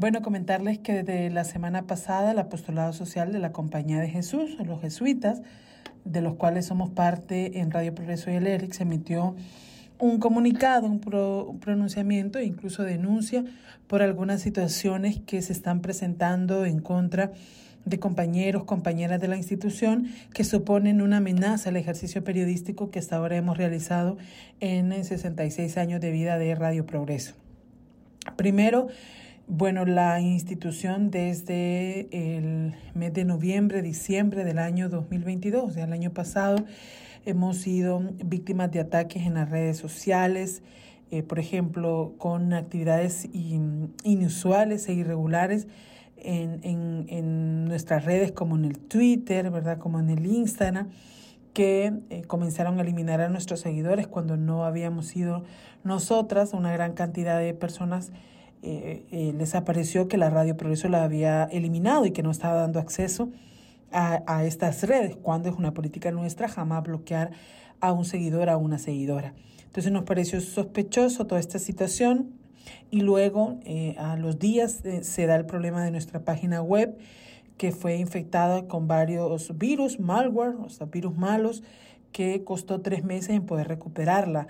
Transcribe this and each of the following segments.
Bueno, comentarles que desde la semana pasada el apostolado social de la Compañía de Jesús, los jesuitas, de los cuales somos parte en Radio Progreso y el ERIC, emitió un comunicado, un, un pronunciamiento e incluso denuncia por algunas situaciones que se están presentando en contra de compañeros, compañeras de la institución que suponen una amenaza al ejercicio periodístico que hasta ahora hemos realizado en 66 años de vida de Radio Progreso. Primero, bueno, la institución desde el mes de noviembre, diciembre del año 2022, o el año pasado, hemos sido víctimas de ataques en las redes sociales, eh, por ejemplo, con actividades inusuales e irregulares en, en, en, nuestras redes como en el Twitter, ¿verdad? Como en el Instagram, que eh, comenzaron a eliminar a nuestros seguidores cuando no habíamos sido nosotras, una gran cantidad de personas. Eh, eh, les apareció que la Radio Progreso la había eliminado y que no estaba dando acceso a, a estas redes, cuando es una política nuestra jamás bloquear a un seguidor, a una seguidora. Entonces nos pareció sospechoso toda esta situación, y luego, eh, a los días, eh, se da el problema de nuestra página web que fue infectada con varios virus, malware, o sea, virus malos, que costó tres meses en poder recuperarla.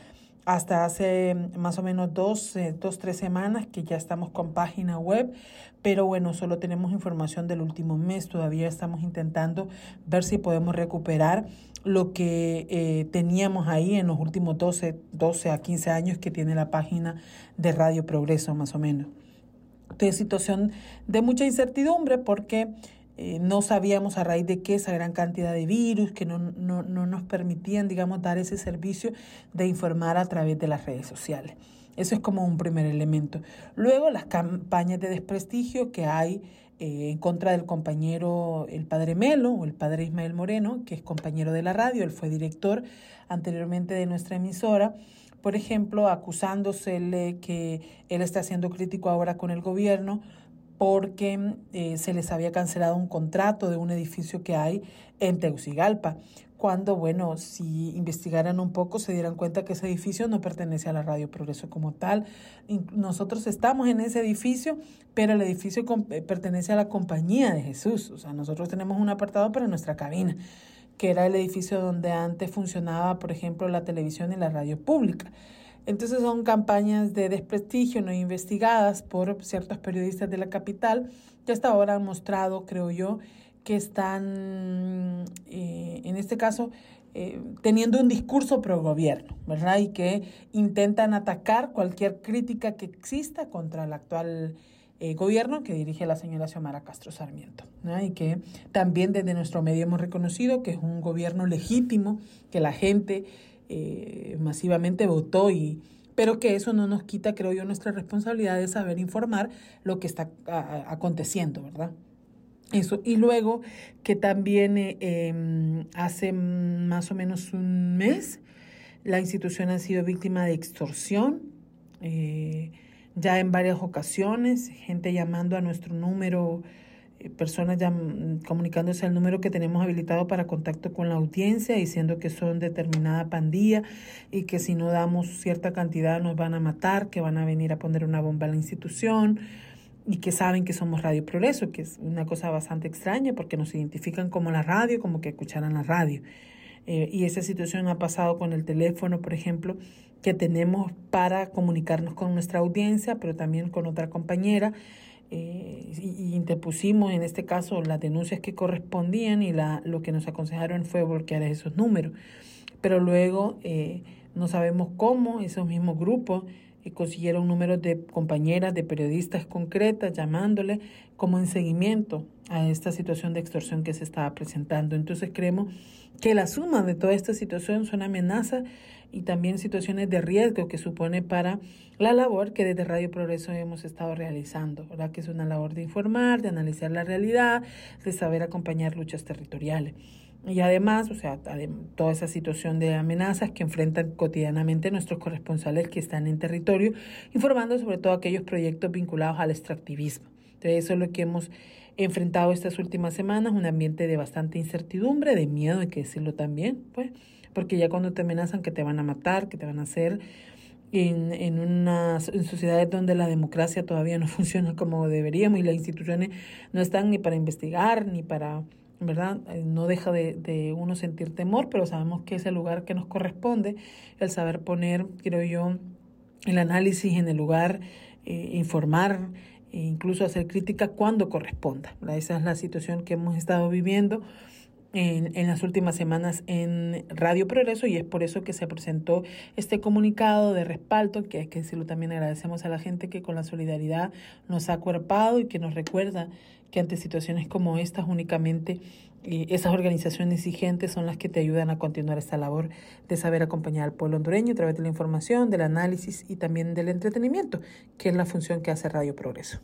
Hasta hace más o menos dos, eh, dos, tres semanas que ya estamos con página web, pero bueno, solo tenemos información del último mes. Todavía estamos intentando ver si podemos recuperar lo que eh, teníamos ahí en los últimos 12, 12 a 15 años que tiene la página de Radio Progreso, más o menos. Entonces, situación de mucha incertidumbre porque eh, no sabíamos a raíz de qué esa gran cantidad de virus que no, no, no nos permitían, digamos, dar ese servicio de informar a través de las redes sociales. Eso es como un primer elemento. Luego, las campañas de desprestigio que hay eh, en contra del compañero, el padre Melo o el padre Ismael Moreno, que es compañero de la radio, él fue director anteriormente de nuestra emisora, por ejemplo, acusándosele que él está siendo crítico ahora con el gobierno porque eh, se les había cancelado un contrato de un edificio que hay en Teucigalpa cuando, bueno, si investigaran un poco se dieran cuenta que ese edificio no pertenece a la Radio Progreso como tal. Nosotros estamos en ese edificio, pero el edificio eh, pertenece a la Compañía de Jesús. O sea, nosotros tenemos un apartado para nuestra cabina, que era el edificio donde antes funcionaba, por ejemplo, la televisión y la radio pública. Entonces son campañas de desprestigio no investigadas por ciertos periodistas de la capital que hasta ahora han mostrado, creo yo, que están, eh, en este caso, eh, teniendo un discurso pro gobierno, ¿verdad? Y que intentan atacar cualquier crítica que exista contra el actual eh, gobierno que dirige la señora Xiomara Castro Sarmiento. Y que también desde nuestro medio hemos reconocido que es un gobierno legítimo, que la gente masivamente votó y pero que eso no nos quita, creo yo, nuestra responsabilidad de saber informar lo que está aconteciendo, ¿verdad? Eso. Y luego que también eh, em, hace más o menos un mes la institución ha sido víctima de extorsión, eh, ya en varias ocasiones, gente llamando a nuestro número, eh, personas ya comunicándose al número que tenemos habilitado para contacto con la audiencia, diciendo que son determinada pandilla y que si no damos cierta cantidad nos van a matar, que van a venir a poner una bomba a la institución y que saben que somos Radio Progreso, que es una cosa bastante extraña porque nos identifican como la radio, como que escucharan la radio. Eh, y esa situación ha pasado con el teléfono, por ejemplo, que tenemos para comunicarnos con nuestra audiencia, pero también con otra compañera. Eh, y, interpusimos en este caso las denuncias que correspondían y la, lo que nos aconsejaron fue bloquear esos números. Pero luego eh, no sabemos cómo esos mismos grupos consiguieron números de compañeras, de periodistas concretas, llamándole como en seguimiento a esta situación de extorsión que se estaba presentando. Entonces creemos que la suma de toda esta situación son amenazas y también situaciones de riesgo que supone para la labor que desde Radio Progreso hemos estado realizando, ¿verdad? que es una labor de informar, de analizar la realidad, de saber acompañar luchas territoriales. Y además, o sea, toda esa situación de amenazas que enfrentan cotidianamente nuestros corresponsales que están en territorio, informando sobre todo aquellos proyectos vinculados al extractivismo. Entonces, eso es lo que hemos enfrentado estas últimas semanas, un ambiente de bastante incertidumbre, de miedo, hay que decirlo también, pues, porque ya cuando te amenazan que te van a matar, que te van a hacer, en, en unas en sociedades donde la democracia todavía no funciona como deberíamos y las instituciones no están ni para investigar ni para ¿verdad? Eh, no deja de, de, uno sentir temor, pero sabemos que es el lugar que nos corresponde, el saber poner, creo yo, el análisis en el lugar, eh, informar, e incluso hacer crítica cuando corresponda. Esa es la situación que hemos estado viviendo en, en, las últimas semanas en Radio Progreso y es por eso que se presentó este comunicado de respaldo, que hay que decirlo también agradecemos a la gente que con la solidaridad nos ha acuerpado y que nos recuerda que ante situaciones como estas únicamente eh, esas organizaciones exigentes son las que te ayudan a continuar esta labor de saber acompañar al pueblo hondureño a través de la información, del análisis y también del entretenimiento, que es la función que hace Radio Progreso.